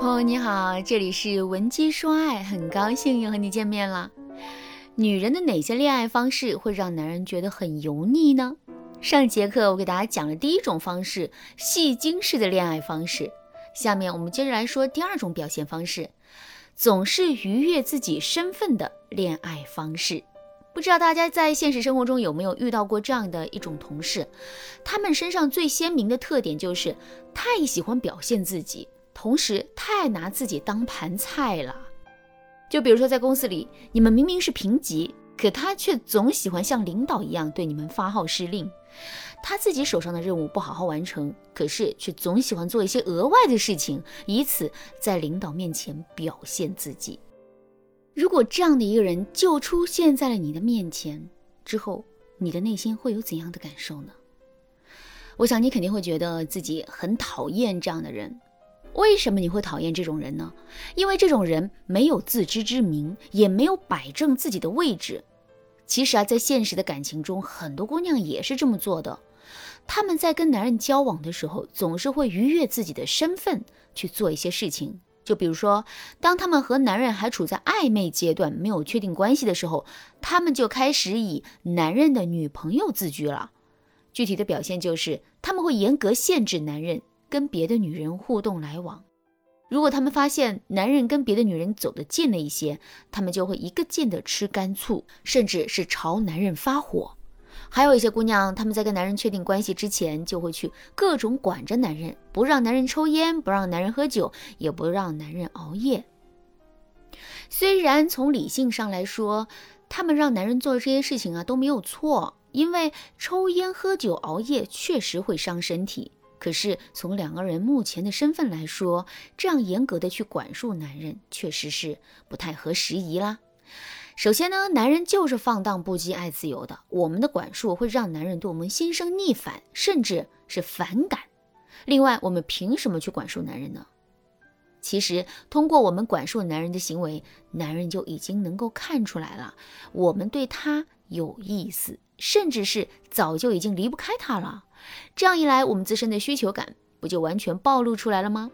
朋友你好，这里是文姬说爱，很高兴又和你见面了。女人的哪些恋爱方式会让男人觉得很油腻呢？上节课我给大家讲了第一种方式，戏精式的恋爱方式。下面我们接着来说第二种表现方式，总是愉悦自己身份的恋爱方式。不知道大家在现实生活中有没有遇到过这样的一种同事，他们身上最鲜明的特点就是太喜欢表现自己。同时太拿自己当盘菜了，就比如说在公司里，你们明明是平级，可他却总喜欢像领导一样对你们发号施令。他自己手上的任务不好好完成，可是却总喜欢做一些额外的事情，以此在领导面前表现自己。如果这样的一个人就出现在了你的面前之后，你的内心会有怎样的感受呢？我想你肯定会觉得自己很讨厌这样的人。为什么你会讨厌这种人呢？因为这种人没有自知之明，也没有摆正自己的位置。其实啊，在现实的感情中，很多姑娘也是这么做的。她们在跟男人交往的时候，总是会逾越自己的身份去做一些事情。就比如说，当她们和男人还处在暧昧阶段，没有确定关系的时候，她们就开始以男人的女朋友自居了。具体的表现就是，他们会严格限制男人。跟别的女人互动来往，如果他们发现男人跟别的女人走得近了一些，他们就会一个劲的吃干醋，甚至是朝男人发火。还有一些姑娘，她们在跟男人确定关系之前，就会去各种管着男人，不让男人抽烟，不让男人喝酒，也不让男人熬夜。虽然从理性上来说，他们让男人做这些事情啊都没有错，因为抽烟、喝酒、熬夜确实会伤身体。可是从两个人目前的身份来说，这样严格的去管束男人，确实是不太合时宜啦。首先呢，男人就是放荡不羁、爱自由的，我们的管束会让男人对我们心生逆反，甚至是反感。另外，我们凭什么去管束男人呢？其实，通过我们管束男人的行为，男人就已经能够看出来了，我们对他有意思，甚至是早就已经离不开他了。这样一来，我们自身的需求感不就完全暴露出来了吗？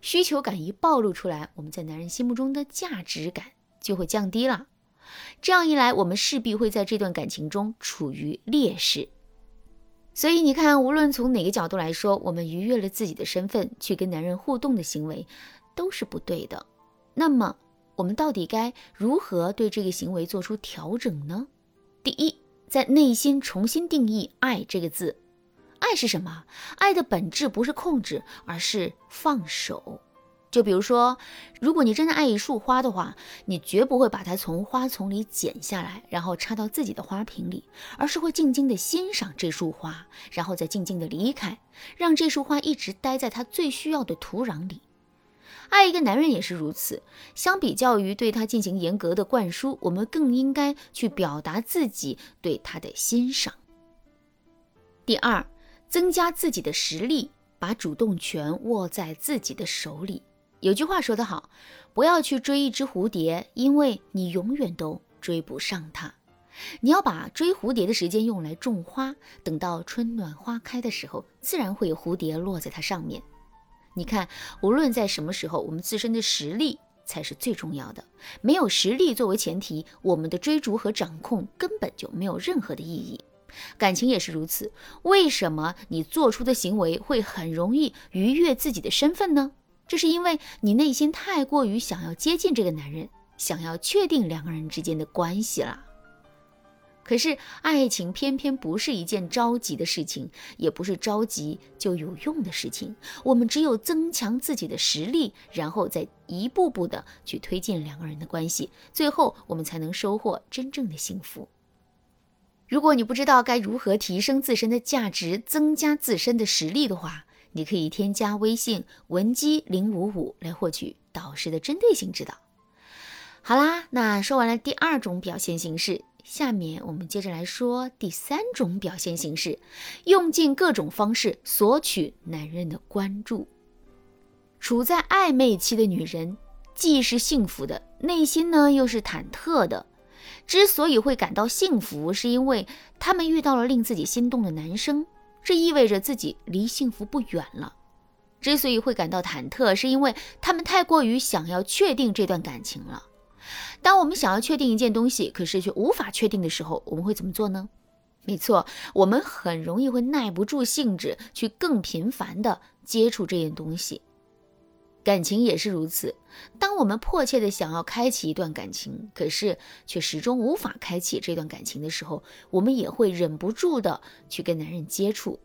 需求感一暴露出来，我们在男人心目中的价值感就会降低了。这样一来，我们势必会在这段感情中处于劣势。所以你看，无论从哪个角度来说，我们逾越了自己的身份去跟男人互动的行为都是不对的。那么，我们到底该如何对这个行为做出调整呢？第一。在内心重新定义“爱”这个字，爱是什么？爱的本质不是控制，而是放手。就比如说，如果你真的爱一束花的话，你绝不会把它从花丛里剪下来，然后插到自己的花瓶里，而是会静静的欣赏这束花，然后再静静的离开，让这束花一直待在它最需要的土壤里。爱一个男人也是如此。相比较于对他进行严格的灌输，我们更应该去表达自己对他的欣赏。第二，增加自己的实力，把主动权握在自己的手里。有句话说得好，不要去追一只蝴蝶，因为你永远都追不上它。你要把追蝴蝶的时间用来种花，等到春暖花开的时候，自然会有蝴蝶落在它上面。你看，无论在什么时候，我们自身的实力才是最重要的。没有实力作为前提，我们的追逐和掌控根本就没有任何的意义。感情也是如此。为什么你做出的行为会很容易逾越自己的身份呢？这是因为你内心太过于想要接近这个男人，想要确定两个人之间的关系了。可是，爱情偏偏不是一件着急的事情，也不是着急就有用的事情。我们只有增强自己的实力，然后再一步步的去推进两个人的关系，最后我们才能收获真正的幸福。如果你不知道该如何提升自身的价值，增加自身的实力的话，你可以添加微信文姬零五五来获取导师的针对性指导。好啦，那说完了第二种表现形式。下面我们接着来说第三种表现形式，用尽各种方式索取男人的关注。处在暧昧期的女人，既是幸福的，内心呢又是忐忑的。之所以会感到幸福，是因为她们遇到了令自己心动的男生，这意味着自己离幸福不远了。之所以会感到忐忑，是因为他们太过于想要确定这段感情了。当我们想要确定一件东西，可是却无法确定的时候，我们会怎么做呢？没错，我们很容易会耐不住性子，去更频繁的接触这件东西。感情也是如此。当我们迫切的想要开启一段感情，可是却始终无法开启这段感情的时候，我们也会忍不住的去跟男人接触。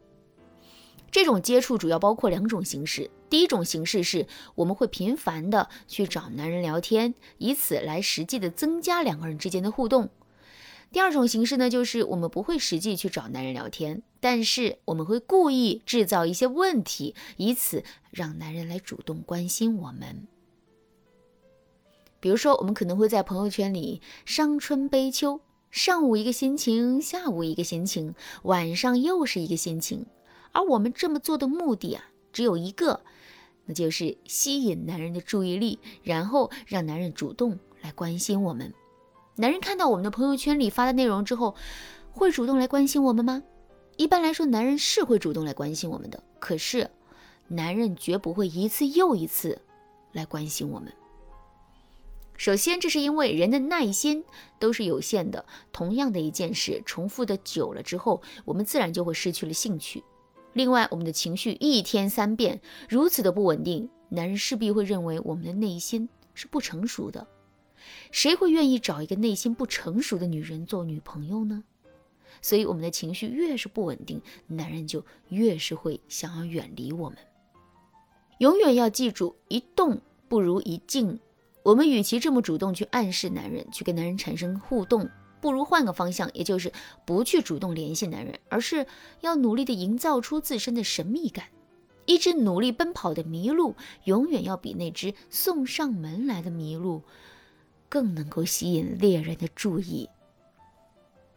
这种接触主要包括两种形式。第一种形式是我们会频繁的去找男人聊天，以此来实际的增加两个人之间的互动。第二种形式呢，就是我们不会实际去找男人聊天，但是我们会故意制造一些问题，以此让男人来主动关心我们。比如说，我们可能会在朋友圈里伤春悲秋，上午一个心情，下午一个心情，晚上又是一个心情，而我们这么做的目的啊，只有一个，那就是吸引男人的注意力，然后让男人主动来关心我们。男人看到我们的朋友圈里发的内容之后，会主动来关心我们吗？一般来说，男人是会主动来关心我们的，可是，男人绝不会一次又一次来关心我们。首先，这是因为人的耐心都是有限的，同样的一件事重复的久了之后，我们自然就会失去了兴趣。另外，我们的情绪一天三变，如此的不稳定，男人势必会认为我们的内心是不成熟的。谁会愿意找一个内心不成熟的女人做女朋友呢？所以，我们的情绪越是不稳定，男人就越是会想要远离我们。永远要记住，一动不如一静。我们与其这么主动去暗示男人，去跟男人产生互动，不如换个方向，也就是不去主动联系男人，而是要努力的营造出自身的神秘感。一只努力奔跑的麋鹿，永远要比那只送上门来的麋鹿。更能够吸引猎人的注意。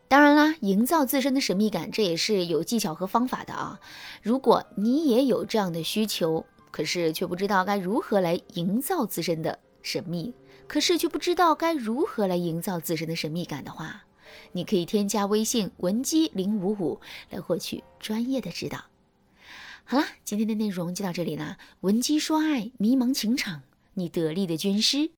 当然啦，营造自身的神秘感，这也是有技巧和方法的啊。如果你也有这样的需求，可是却不知道该如何来营造自身的神秘，可是却不知道该如何来营造自身的神秘感的话，你可以添加微信文姬零五五来获取专业的指导。好啦，今天的内容就到这里啦。文姬说爱，迷茫情场，你得力的军师。